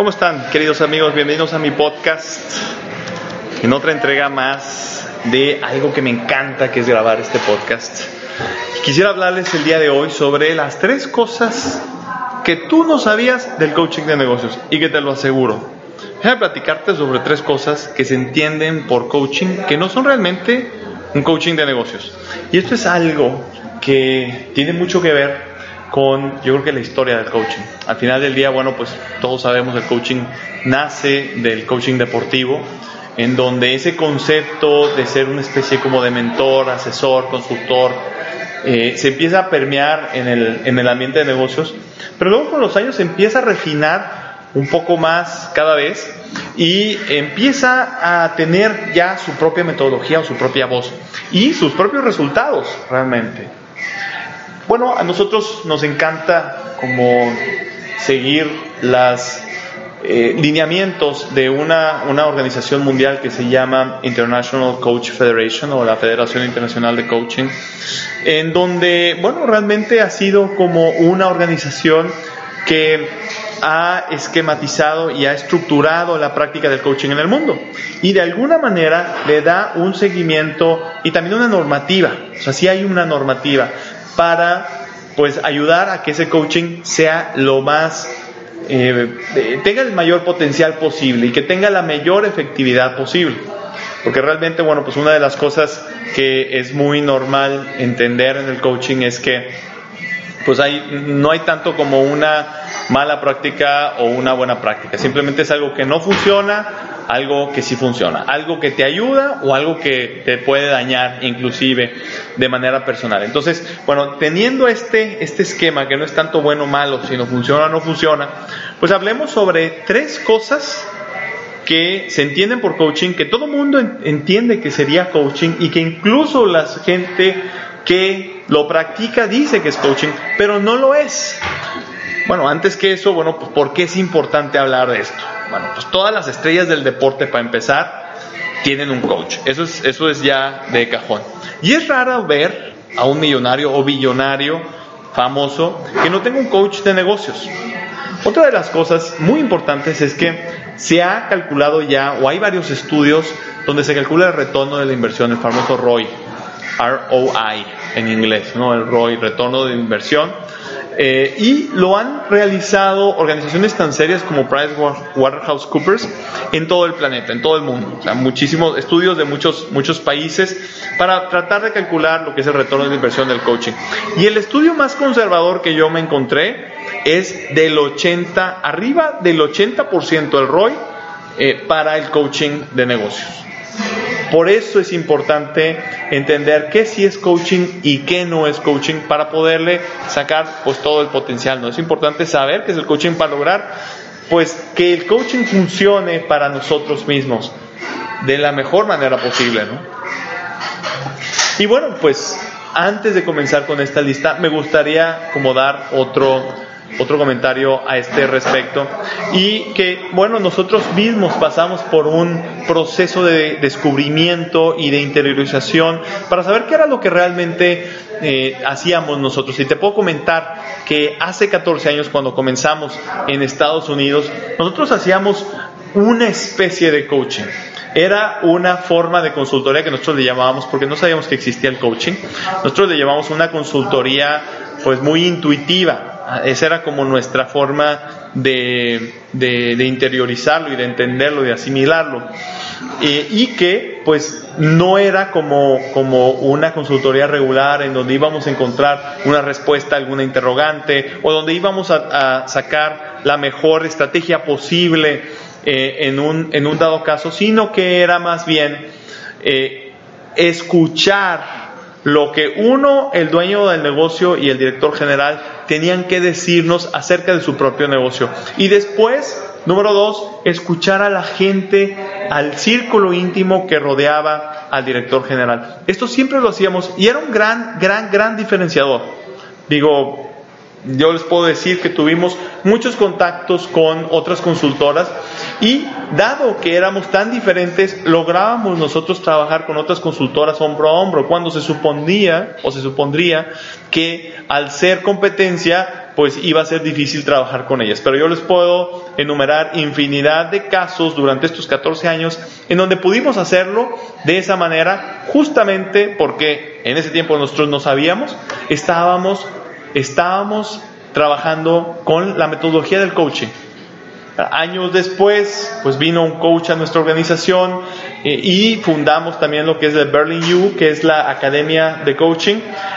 ¿Cómo están, queridos amigos? Bienvenidos a mi podcast. En otra entrega más de algo que me encanta, que es grabar este podcast. Quisiera hablarles el día de hoy sobre las tres cosas que tú no sabías del coaching de negocios y que te lo aseguro. Déjame platicarte sobre tres cosas que se entienden por coaching que no son realmente un coaching de negocios. Y esto es algo que tiene mucho que ver con, yo creo que la historia del coaching. Al final del día, bueno, pues todos sabemos el coaching nace del coaching deportivo, en donde ese concepto de ser una especie como de mentor, asesor, consultor, eh, se empieza a permear en el, en el ambiente de negocios, pero luego con los años se empieza a refinar un poco más cada vez y empieza a tener ya su propia metodología o su propia voz y sus propios resultados realmente. Bueno, a nosotros nos encanta como seguir los eh, lineamientos de una, una organización mundial que se llama International Coach Federation o la Federación Internacional de Coaching, en donde, bueno, realmente ha sido como una organización que ha esquematizado y ha estructurado la práctica del coaching en el mundo. Y de alguna manera le da un seguimiento y también una normativa, o sea, sí hay una normativa para pues ayudar a que ese coaching sea lo más eh, tenga el mayor potencial posible y que tenga la mayor efectividad posible. Porque realmente, bueno, pues una de las cosas que es muy normal entender en el coaching es que pues hay, no hay tanto como una mala práctica o una buena práctica. Simplemente es algo que no funciona, algo que sí funciona, algo que te ayuda o algo que te puede dañar inclusive de manera personal. Entonces, bueno, teniendo este, este esquema que no es tanto bueno o malo, sino funciona o no funciona, pues hablemos sobre tres cosas que se entienden por coaching, que todo mundo entiende que sería coaching y que incluso la gente que lo practica dice que es coaching, pero no lo es. Bueno, antes que eso, bueno, pues ¿por qué es importante hablar de esto? Bueno, pues todas las estrellas del deporte, para empezar, tienen un coach. Eso es, eso es ya de cajón. Y es raro ver a un millonario o billonario famoso que no tenga un coach de negocios. Otra de las cosas muy importantes es que se ha calculado ya, o hay varios estudios donde se calcula el retorno de la inversión, el famoso ROI. ROI en inglés, ¿no? el ROI, retorno de inversión. Eh, y lo han realizado organizaciones tan serias como PricewaterhouseCoopers en todo el planeta, en todo el mundo. Muchísimos estudios de muchos, muchos países para tratar de calcular lo que es el retorno de inversión del coaching. Y el estudio más conservador que yo me encontré es del 80, arriba del 80% del ROI eh, para el coaching de negocios. Por eso es importante entender qué sí es coaching y qué no es coaching para poderle sacar pues todo el potencial. ¿no? Es importante saber qué es el coaching para lograr pues que el coaching funcione para nosotros mismos de la mejor manera posible. ¿no? Y bueno, pues antes de comenzar con esta lista, me gustaría como dar otro otro comentario a este respecto. Y que, bueno, nosotros mismos pasamos por un proceso de descubrimiento y de interiorización para saber qué era lo que realmente eh, hacíamos nosotros. Y te puedo comentar que hace 14 años cuando comenzamos en Estados Unidos, nosotros hacíamos una especie de coaching. Era una forma de consultoría que nosotros le llamábamos, porque no sabíamos que existía el coaching, nosotros le llamamos una consultoría pues muy intuitiva esa era como nuestra forma de, interiorizarlo y de entenderlo y de asimilarlo. y que pues no era como, una consultoría regular en donde íbamos a encontrar una respuesta a alguna interrogante o donde íbamos a, sacar la mejor estrategia posible eh, en, un, en un dado caso, sino que era más bien eh, escuchar lo que uno, el dueño del negocio y el director general tenían que decirnos acerca de su propio negocio. Y después, número dos, escuchar a la gente, al círculo íntimo que rodeaba al director general. Esto siempre lo hacíamos y era un gran, gran, gran diferenciador. Digo, yo les puedo decir que tuvimos muchos contactos con otras consultoras y dado que éramos tan diferentes, lográbamos nosotros trabajar con otras consultoras hombro a hombro, cuando se suponía o se supondría que al ser competencia pues iba a ser difícil trabajar con ellas. Pero yo les puedo enumerar infinidad de casos durante estos 14 años en donde pudimos hacerlo de esa manera, justamente porque en ese tiempo nosotros no sabíamos, estábamos, estábamos trabajando con la metodología del coaching. Años después, pues vino un coach a nuestra organización eh, y fundamos también lo que es el Berlin U, que es la academia de coaching,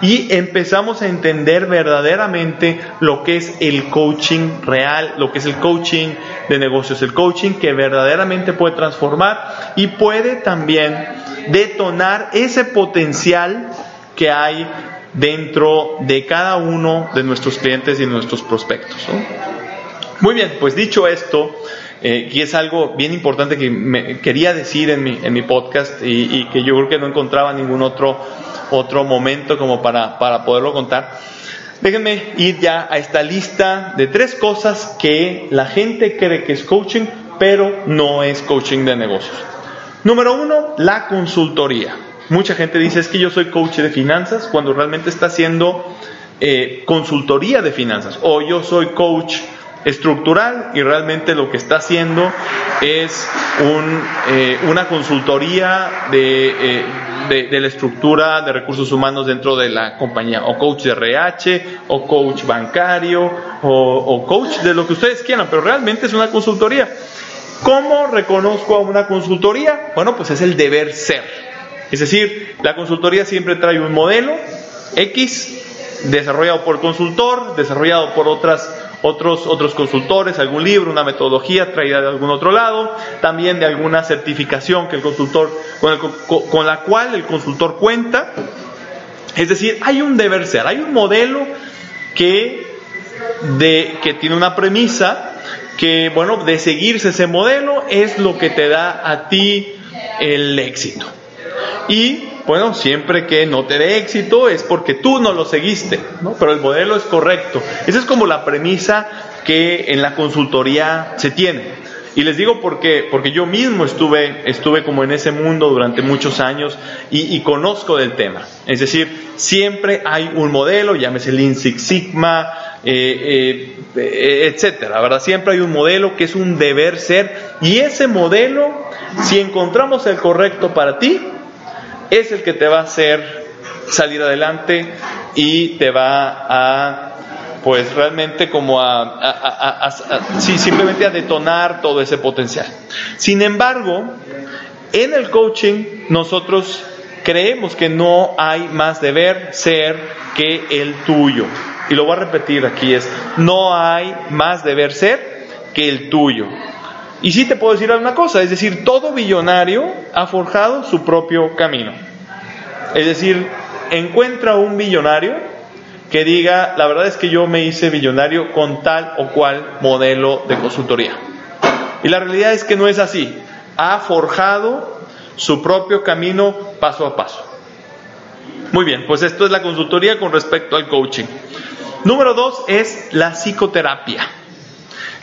y empezamos a entender verdaderamente lo que es el coaching real, lo que es el coaching de negocios, el coaching que verdaderamente puede transformar y puede también detonar ese potencial que hay dentro de cada uno de nuestros clientes y nuestros prospectos. Muy bien, pues dicho esto, eh, y es algo bien importante que me quería decir en mi, en mi podcast y, que yo creo que no encontraba ningún otro, otro momento como para, para poderlo contar. Déjenme ir ya a esta lista de tres cosas que la gente cree que es coaching, pero no es coaching de negocios. Número uno, la consultoría. Mucha gente dice es que yo soy coach de finanzas cuando realmente está haciendo eh, consultoría de finanzas. O yo soy coach estructural y realmente lo que está haciendo es un, eh, una consultoría de, eh, de, la estructura de recursos humanos dentro de la compañía, o coach de RH, o coach bancario, o, o coach de lo que ustedes quieran, pero realmente es una consultoría. ¿Cómo reconozco a una consultoría? Bueno, pues es el deber ser. Es decir, la consultoría siempre trae un modelo X desarrollado por el consultor, desarrollado por otras otros, otros consultores, algún libro, una metodología traída de algún otro lado, también de alguna certificación que el consultor, con, la cual el consultor cuenta. Es decir, hay un deber ser, hay un modelo que, de, que tiene una premisa que, bueno, de seguirse ese modelo es lo que te da a ti el éxito. Y bueno, siempre que no te dé éxito es porque tú no lo seguiste, ¿no? Pero el modelo es correcto. Esa es como la premisa que en la consultoría se tiene. Y les digo porque, porque yo mismo estuve, estuve como en ese mundo durante muchos años y, conozco del tema. Es decir, siempre hay un modelo, llámese Lean Six Sigma, eh, eh, etcétera, ¿verdad? Siempre hay un modelo que es un deber ser y ese modelo, si encontramos el correcto para ti, es el que te va a hacer salir adelante y te va a pues realmente como a, simplemente a detonar todo ese potencial. Sin embargo, en el coaching nosotros creemos que no hay más deber ser que el tuyo. Y lo voy a repetir aquí es, no hay más deber ser que el tuyo. Y sí te puedo decir alguna cosa, es decir, todo billonario ha forjado su propio camino. Es decir, encuentra un billonario que diga, la verdad es que yo me hice billonario con tal o cual modelo de consultoría. Y la realidad es que no es así. Ha forjado su propio camino paso a paso. Muy bien, pues esto es la consultoría con respecto al coaching. Número dos es la psicoterapia.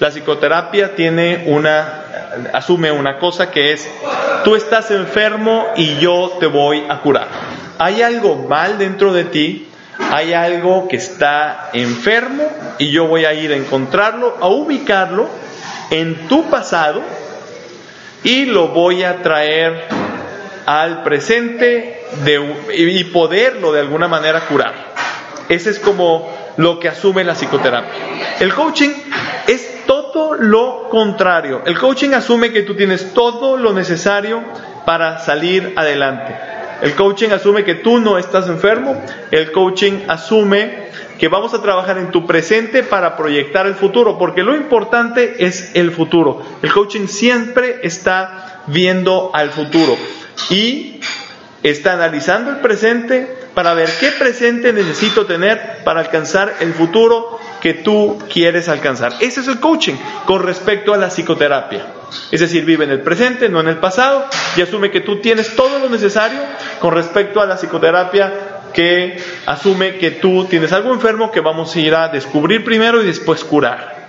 La psicoterapia tiene una, asume una cosa que es, tú estás enfermo y yo te voy a curar. Hay algo mal dentro de ti, hay algo que está enfermo y yo voy a ir a encontrarlo, a ubicarlo en tu pasado y lo voy a traer al presente y poderlo de alguna manera curar. Ese es como lo que asume la psicoterapia. El coaching es todo lo contrario. El coaching asume que tú tienes todo lo necesario para salir adelante. El coaching asume que tú no estás enfermo. El coaching asume que vamos a trabajar en tu presente para proyectar el futuro, porque lo importante es el futuro. El coaching siempre está viendo al futuro y está analizando el presente para ver qué presente necesito tener para alcanzar el futuro que tú quieres alcanzar. Ese es el coaching con respecto a la psicoterapia. Es decir, vive en el presente, no en el pasado, y asume que tú tienes todo lo necesario con respecto a la psicoterapia que asume que tú tienes algo enfermo que vamos a ir a descubrir primero y después curar.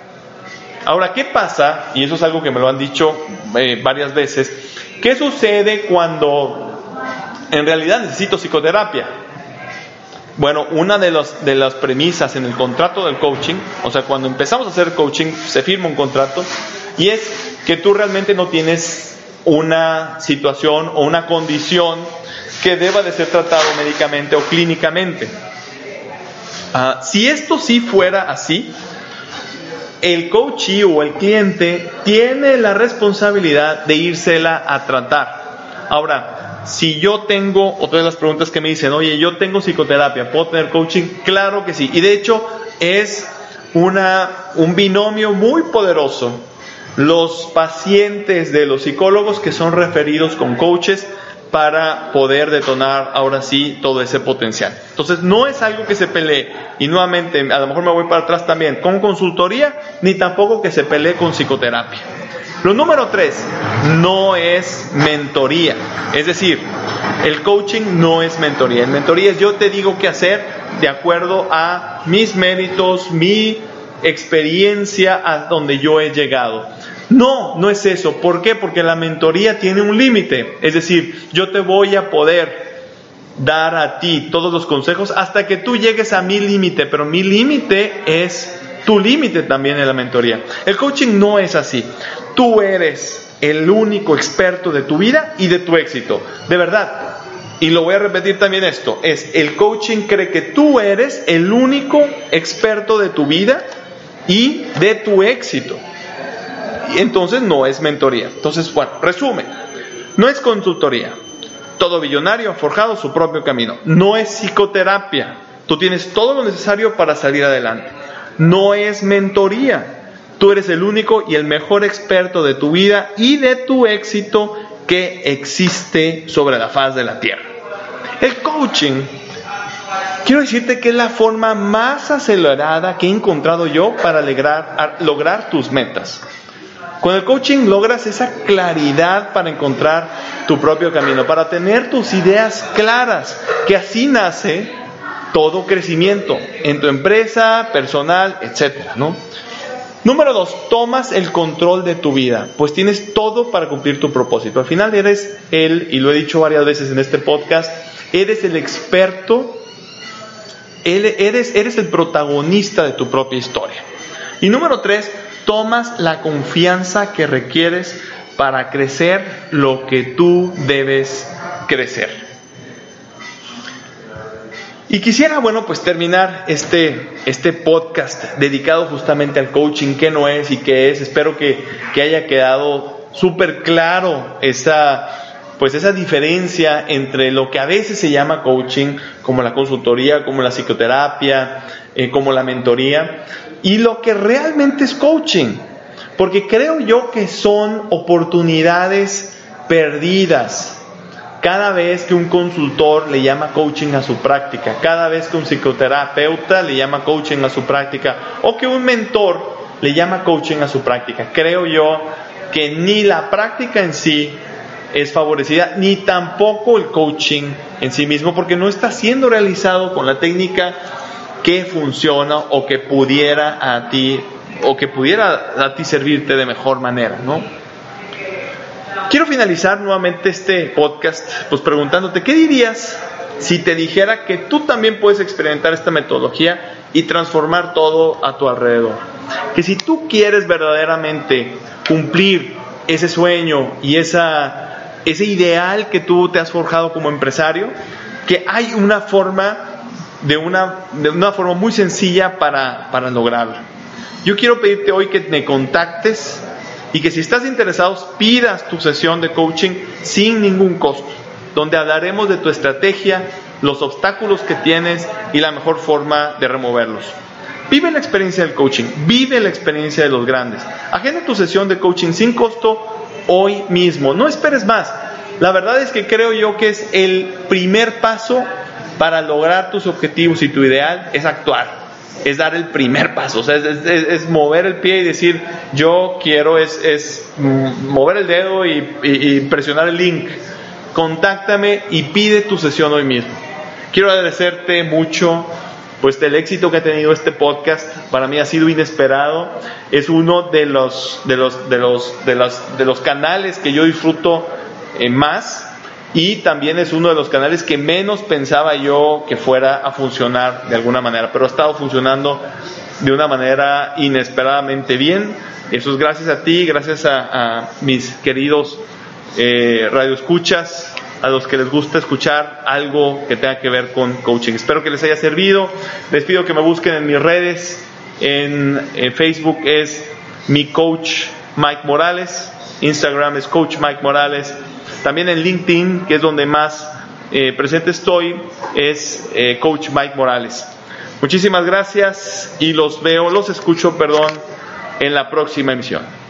Ahora, ¿qué pasa? Y eso es algo que me lo han dicho eh, varias veces. ¿Qué sucede cuando en realidad necesito psicoterapia? Bueno, una de, los, de las premisas en el contrato del coaching, o sea, cuando empezamos a hacer coaching, se firma un contrato, y es que tú realmente no tienes una situación o una condición que deba de ser tratado médicamente o clínicamente. Ah, si esto sí fuera así, el coachee o el cliente tiene la responsabilidad de írsela a tratar. Ahora, si yo tengo, otra de las preguntas que me dicen, oye, yo tengo psicoterapia, ¿puedo tener coaching? Claro que sí. Y de hecho es una, un binomio muy poderoso. Los pacientes de los psicólogos que son referidos con coaches para poder detonar ahora sí todo ese potencial. Entonces no es algo que se pelee y nuevamente a lo mejor me voy para atrás también con consultoría ni tampoco que se pelee con psicoterapia. Lo número tres, no es mentoría. Es decir, el coaching no es mentoría. El mentoría es yo te digo qué hacer de acuerdo a mis méritos, mi experiencia a donde yo he llegado. No, no es eso. ¿Por qué? Porque la mentoría tiene un límite. Es decir, yo te voy a poder dar a ti todos los consejos hasta que tú llegues a mi límite, pero mi límite es tu límite también en la mentoría. El coaching no es así. Tú eres el único experto de tu vida y de tu éxito. De verdad. Y lo voy a repetir también esto. Es el coaching cree que tú eres el único experto de tu vida y de tu éxito entonces no es mentoría. Entonces, bueno, resumen, no es consultoría. Todo billonario ha forjado su propio camino. No es psicoterapia. Tú tienes todo lo necesario para salir adelante. No es mentoría. Tú eres el único y el mejor experto de tu vida y de tu éxito que existe sobre la faz de la tierra. El coaching, quiero decirte que es la forma más acelerada que he encontrado yo para lograr, tus metas. Con el coaching logras esa claridad para encontrar tu propio camino, para tener tus ideas claras, que así nace todo crecimiento en tu empresa, personal, etcétera, ¿no? Número dos, tomas el control de tu vida, pues tienes todo para cumplir tu propósito. Al final eres el, y lo he dicho varias veces en este podcast, eres el experto, eres, eres el protagonista de tu propia historia. Y número tres, tomas la confianza que requieres para crecer lo que tú debes crecer. Y quisiera, bueno, pues terminar este, este podcast dedicado justamente al coaching, qué no es y qué es. Espero que, que haya quedado súper claro esa, pues esa diferencia entre lo que a veces se llama coaching, como la consultoría, como la psicoterapia, eh, como la mentoría, y lo que realmente es coaching. Porque creo yo que son oportunidades perdidas cada vez que un consultor le llama coaching a su práctica, cada vez que un psicoterapeuta le llama coaching a su práctica, o que un mentor le llama coaching a su práctica. Creo yo que ni la práctica en sí es favorecida, ni tampoco el coaching en sí mismo, porque no está siendo realizado con la técnica que funciona o que pudiera a ti o que pudiera a ti servirte de mejor manera, ¿no? Quiero finalizar nuevamente este podcast pues preguntándote qué dirías si te dijera que tú también puedes experimentar esta metodología y transformar todo a tu alrededor. Que si tú quieres verdaderamente cumplir ese sueño y esa, ese ideal que tú te has forjado como empresario, que hay una forma de una, de una forma muy sencilla para, para lograrlo. Yo quiero pedirte hoy que me contactes y que si estás interesado pidas tu sesión de coaching sin ningún costo, donde hablaremos de tu estrategia, los obstáculos que tienes y la mejor forma de removerlos. Vive la experiencia del coaching, vive la experiencia de los grandes. Agenda tu sesión de coaching sin costo hoy mismo. No esperes más. La verdad es que creo yo que es el primer paso para lograr tus objetivos y tu ideal es actuar, es dar el primer paso, o sea, es, mover el pie y decir, yo quiero, es, mover el dedo y, presionar el link, contáctame y pide tu sesión hoy mismo. Quiero agradecerte mucho pues el éxito que ha tenido este podcast para mí ha sido inesperado. Es uno de los de los de los de los, de los canales que yo disfruto eh, más y también es uno de los canales que menos pensaba yo que fuera a funcionar de alguna manera, pero ha estado funcionando de una manera inesperadamente bien. Eso es gracias a ti, gracias a, mis queridos eh, radioescuchas, a los que les gusta escuchar algo que tenga que ver con coaching. Espero que les haya servido. Les pido que me busquen en mis redes. En, Facebook es mi coach Mike Morales. Instagram es coach Mike Morales. También en LinkedIn, que es donde más eh, presente estoy, es eh, coach Mike Morales. Muchísimas gracias y los veo, los escucho, perdón, en la próxima emisión.